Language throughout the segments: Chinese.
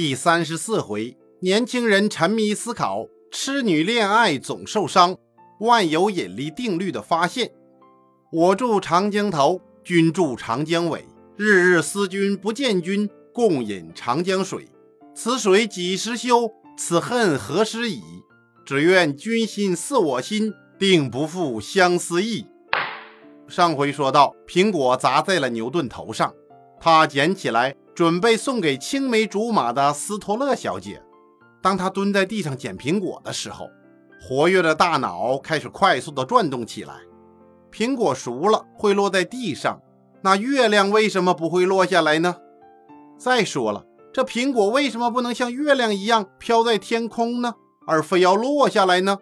第三十四回，年轻人沉迷思考，痴女恋爱总受伤。万有引力定律的发现。我住长江头，君住长江尾。日日思君不见君，共饮长江水。此水几时休？此恨何时已？只愿君心似我心，定不负相思意。上回说到，苹果砸在了牛顿头上，他捡起来。准备送给青梅竹马的斯托勒小姐。当他蹲在地上捡苹果的时候，活跃的大脑开始快速的转动起来。苹果熟了会落在地上，那月亮为什么不会落下来呢？再说了，这苹果为什么不能像月亮一样飘在天空呢？而非要落下来呢？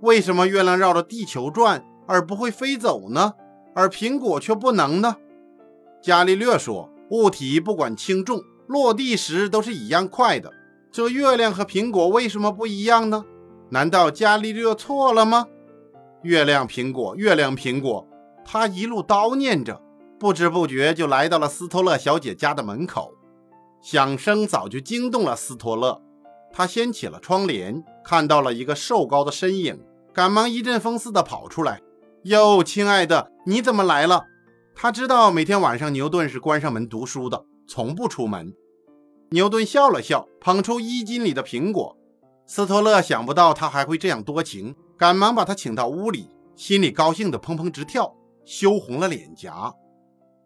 为什么月亮绕着地球转而不会飞走呢？而苹果却不能呢？伽利略说。物体不管轻重，落地时都是一样快的。这月亮和苹果为什么不一样呢？难道伽利略错了吗？月亮苹果，月亮苹果，他一路叨念着，不知不觉就来到了斯托勒小姐家的门口。响声早就惊动了斯托勒，他掀起了窗帘，看到了一个瘦高的身影，赶忙一阵风似的跑出来：“哟，亲爱的，你怎么来了？”他知道每天晚上牛顿是关上门读书的，从不出门。牛顿笑了笑，捧出衣襟里的苹果。斯托勒想不到他还会这样多情，赶忙把他请到屋里，心里高兴得砰砰直跳，羞红了脸颊。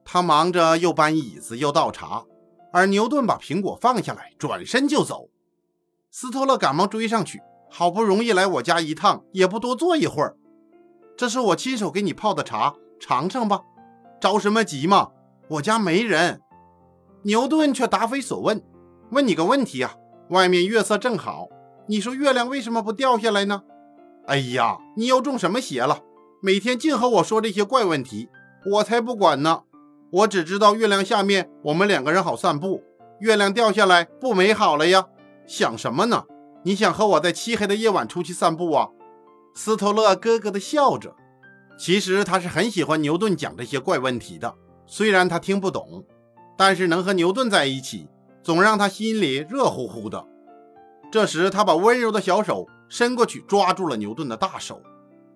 他忙着又搬椅子又倒茶，而牛顿把苹果放下来，转身就走。斯托勒赶忙追上去，好不容易来我家一趟，也不多坐一会儿。这是我亲手给你泡的茶，尝尝吧。着什么急嘛？我家没人。牛顿却答非所问，问你个问题啊。外面月色正好，你说月亮为什么不掉下来呢？哎呀，你又中什么邪了？每天净和我说这些怪问题，我才不管呢。我只知道月亮下面我们两个人好散步，月亮掉下来不美好了呀？想什么呢？你想和我在漆黑的夜晚出去散步啊？斯托勒咯咯地笑着。其实他是很喜欢牛顿讲这些怪问题的，虽然他听不懂，但是能和牛顿在一起，总让他心里热乎乎的。这时，他把温柔的小手伸过去，抓住了牛顿的大手，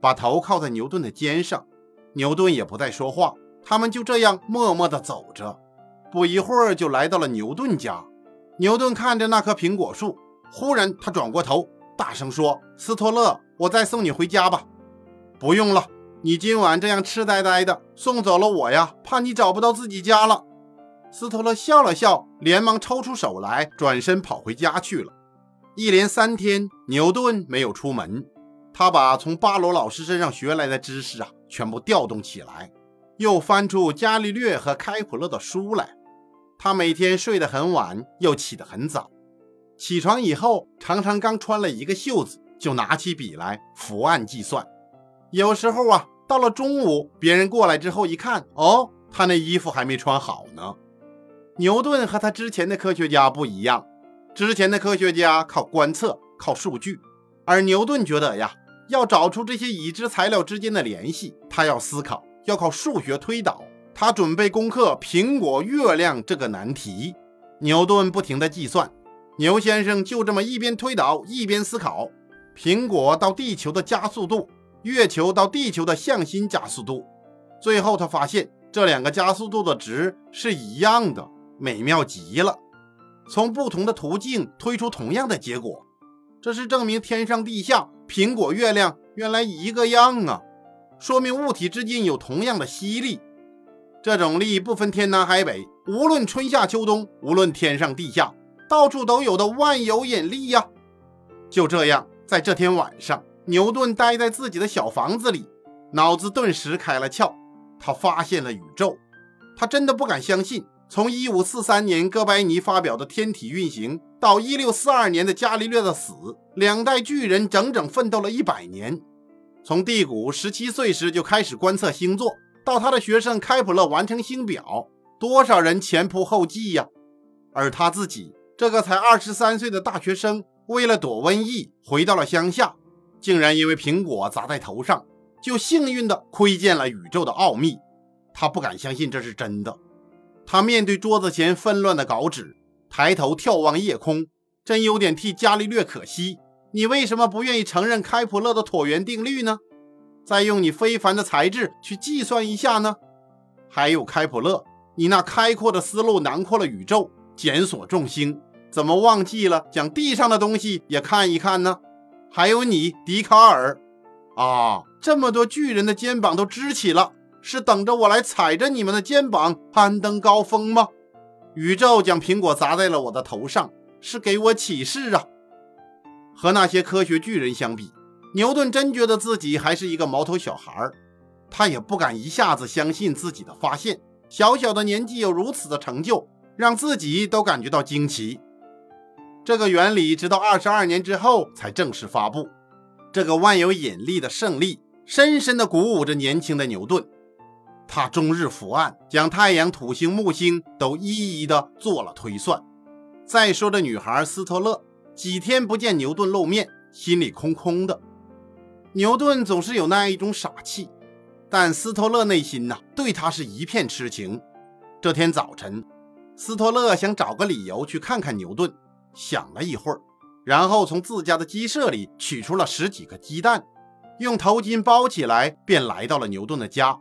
把头靠在牛顿的肩上。牛顿也不再说话，他们就这样默默地走着。不一会儿，就来到了牛顿家。牛顿看着那棵苹果树，忽然他转过头，大声说：“斯托勒，我再送你回家吧。”“不用了。”你今晚这样痴呆呆的，送走了我呀，怕你找不到自己家了。斯托勒笑了笑，连忙抽出手来，转身跑回家去了。一连三天，牛顿没有出门，他把从巴罗老师身上学来的知识啊，全部调动起来，又翻出伽利略和开普勒的书来。他每天睡得很晚，又起得很早，起床以后，常常刚穿了一个袖子，就拿起笔来伏案计算。有时候啊，到了中午，别人过来之后一看，哦，他那衣服还没穿好呢。牛顿和他之前的科学家不一样，之前的科学家靠观测、靠数据，而牛顿觉得呀，要找出这些已知材料之间的联系，他要思考，要靠数学推导。他准备攻克苹果、月亮这个难题。牛顿不停地计算，牛先生就这么一边推导一边思考，苹果到地球的加速度。月球到地球的向心加速度，最后他发现这两个加速度的值是一样的，美妙极了。从不同的途径推出同样的结果，这是证明天上地下、苹果、月亮原来一个样啊，说明物体之间有同样的吸力。这种力不分天南海北，无论春夏秋冬，无论天上地下，到处都有的万有引力呀。就这样，在这天晚上。牛顿待在自己的小房子里，脑子顿时开了窍。他发现了宇宙，他真的不敢相信。从1543年哥白尼发表的天体运行，到1642年的伽利略的死，两代巨人整整奋斗了一百年。从第谷十七岁时就开始观测星座，到他的学生开普勒完成星表，多少人前仆后继呀！而他自己这个才二十三岁的大学生，为了躲瘟疫，回到了乡下。竟然因为苹果砸在头上，就幸运地窥见了宇宙的奥秘。他不敢相信这是真的。他面对桌子前纷乱的稿纸，抬头眺望夜空，真有点替伽利略可惜。你为什么不愿意承认开普勒的椭圆定律呢？再用你非凡的才智去计算一下呢？还有开普勒，你那开阔的思路囊括了宇宙，检索众星，怎么忘记了将地上的东西也看一看呢？还有你，笛卡尔，啊，这么多巨人的肩膀都支起了，是等着我来踩着你们的肩膀攀登高峰吗？宇宙将苹果砸在了我的头上，是给我启示啊！和那些科学巨人相比，牛顿真觉得自己还是一个毛头小孩儿，他也不敢一下子相信自己的发现。小小的年纪有如此的成就，让自己都感觉到惊奇。这个原理直到二十二年之后才正式发布。这个万有引力的胜利，深深地鼓舞着年轻的牛顿。他终日伏案，将太阳、土星、木星都一一的做了推算。再说这女孩斯托勒。几天不见牛顿露面，心里空空的。牛顿总是有那样一种傻气，但斯托勒内心呐，对他是一片痴情。这天早晨，斯托勒想找个理由去看看牛顿，想了一会儿，然后从自家的鸡舍里取出了十几个鸡蛋，用头巾包起来，便来到了牛顿的家。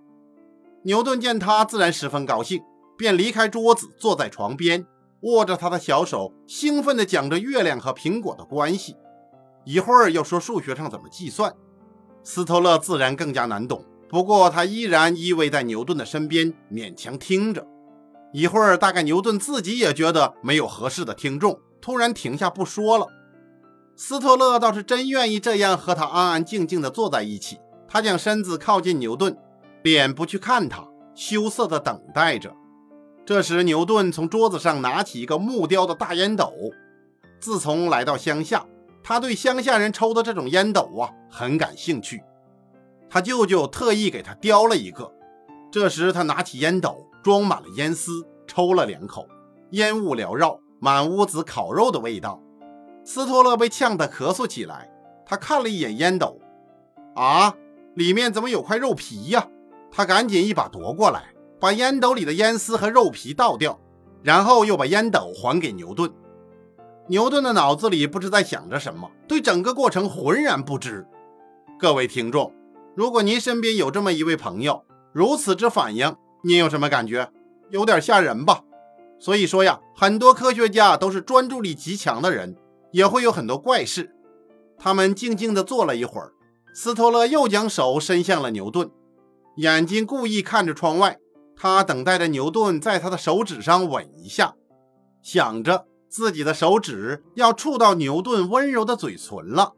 牛顿见他，自然十分高兴，便离开桌子，坐在床边。握着他的小手，兴奋地讲着月亮和苹果的关系，一会儿又说数学上怎么计算。斯托勒自然更加难懂，不过他依然依偎在牛顿的身边，勉强听着。一会儿，大概牛顿自己也觉得没有合适的听众，突然停下不说了。斯托勒倒是真愿意这样和他安安静静地坐在一起。他将身子靠近牛顿，脸不去看他，羞涩地等待着。这时，牛顿从桌子上拿起一个木雕的大烟斗。自从来到乡下，他对乡下人抽的这种烟斗啊很感兴趣。他舅舅特意给他雕了一个。这时，他拿起烟斗，装满了烟丝，抽了两口，烟雾缭绕，满屋子烤肉的味道。斯托勒被呛得咳嗽起来。他看了一眼烟斗，啊，里面怎么有块肉皮呀？他赶紧一把夺过来。把烟斗里的烟丝和肉皮倒掉，然后又把烟斗还给牛顿。牛顿的脑子里不知在想着什么，对整个过程浑然不知。各位听众，如果您身边有这么一位朋友，如此之反应，您有什么感觉？有点吓人吧？所以说呀，很多科学家都是专注力极强的人，也会有很多怪事。他们静静地坐了一会儿，斯托勒又将手伸向了牛顿，眼睛故意看着窗外。他等待着牛顿在他的手指上吻一下，想着自己的手指要触到牛顿温柔的嘴唇了。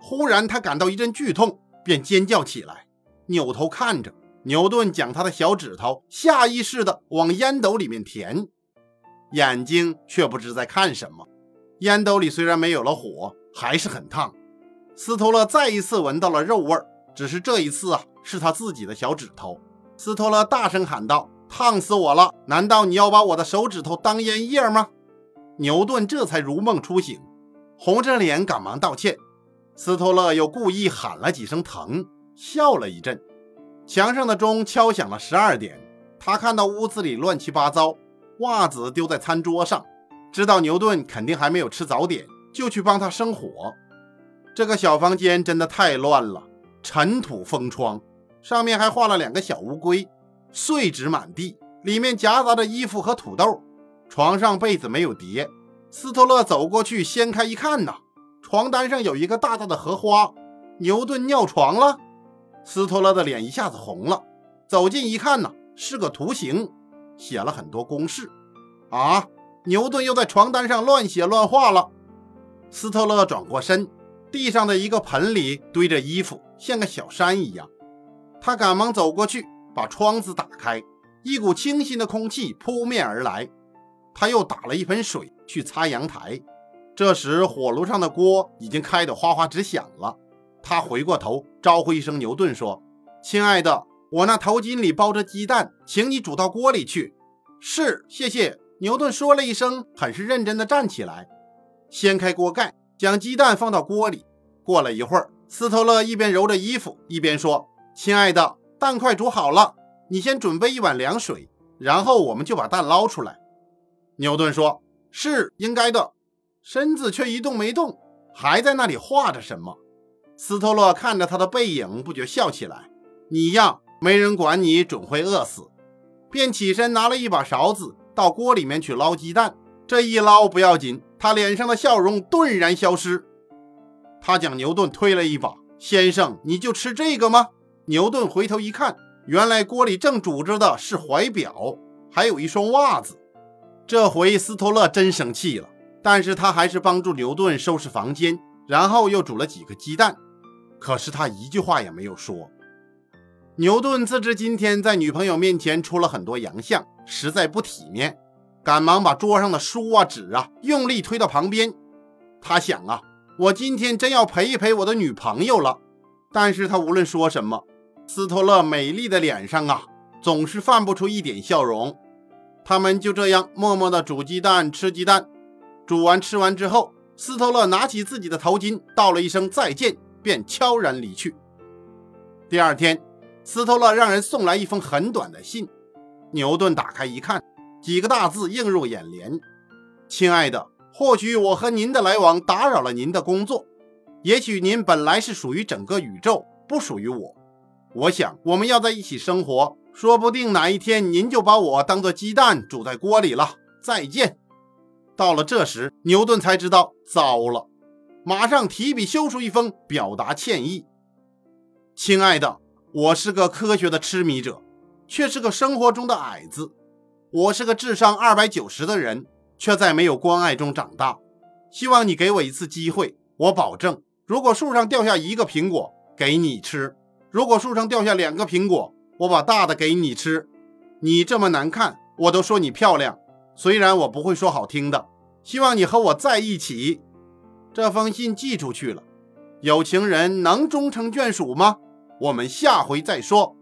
忽然，他感到一阵剧痛，便尖叫起来，扭头看着牛顿，将他的小指头下意识地往烟斗里面填，眼睛却不知在看什么。烟斗里虽然没有了火，还是很烫。斯托勒再一次闻到了肉味儿，只是这一次啊，是他自己的小指头。斯托勒大声喊道：“烫死我了！难道你要把我的手指头当烟叶吗？”牛顿这才如梦初醒，红着脸赶忙道歉。斯托勒又故意喊了几声疼，笑了一阵。墙上的钟敲响了十二点。他看到屋子里乱七八糟，袜子丢在餐桌上，知道牛顿肯定还没有吃早点，就去帮他生火。这个小房间真的太乱了，尘土封窗。上面还画了两个小乌龟，碎纸满地，里面夹杂着衣服和土豆。床上被子没有叠。斯托勒走过去掀开一看呐，床单上有一个大大的荷花。牛顿尿床了。斯托勒的脸一下子红了。走近一看呐，是个图形，写了很多公式。啊，牛顿又在床单上乱写乱画了。斯特勒转过身，地上的一个盆里堆着衣服，像个小山一样。他赶忙走过去，把窗子打开，一股清新的空气扑面而来。他又打了一盆水去擦阳台。这时，火炉上的锅已经开得哗哗直响了。他回过头招呼一声牛顿，说：“亲爱的，我那头巾里包着鸡蛋，请你煮到锅里去。”“是，谢谢。”牛顿说了一声，很是认真地站起来，掀开锅盖，将鸡蛋放到锅里。过了一会儿，斯托勒一边揉着衣服，一边说。亲爱的，蛋快煮好了，你先准备一碗凉水，然后我们就把蛋捞出来。牛顿说：“是应该的。身子却一动没动，还在那里画着什么。斯托勒看着他的背影，不觉笑起来。你呀，没人管你，准会饿死。便起身拿了一把勺子，到锅里面去捞鸡蛋。这一捞不要紧，他脸上的笑容顿然消失。他将牛顿推了一把：“先生，你就吃这个吗？”牛顿回头一看，原来锅里正煮着的是怀表，还有一双袜子。这回斯托勒真生气了，但是他还是帮助牛顿收拾房间，然后又煮了几个鸡蛋。可是他一句话也没有说。牛顿自知今天在女朋友面前出了很多洋相，实在不体面，赶忙把桌上的书啊纸啊用力推到旁边。他想啊，我今天真要陪一陪我的女朋友了。但是他无论说什么。斯托勒美丽的脸上啊，总是泛不出一点笑容。他们就这样默默地煮鸡蛋、吃鸡蛋。煮完吃完之后，斯托勒拿起自己的头巾，道了一声再见，便悄然离去。第二天，斯托勒让人送来一封很短的信。牛顿打开一看，几个大字映入眼帘：“亲爱的，或许我和您的来往打扰了您的工作，也许您本来是属于整个宇宙，不属于我。”我想，我们要在一起生活，说不定哪一天您就把我当做鸡蛋煮在锅里了。再见。到了这时，牛顿才知道糟了，马上提笔修书一封，表达歉意。亲爱的，我是个科学的痴迷者，却是个生活中的矮子。我是个智商二百九十的人，却在没有关爱中长大。希望你给我一次机会，我保证，如果树上掉下一个苹果，给你吃。如果树上掉下两个苹果，我把大的给你吃。你这么难看，我都说你漂亮。虽然我不会说好听的，希望你和我在一起。这封信寄出去了。有情人能终成眷属吗？我们下回再说。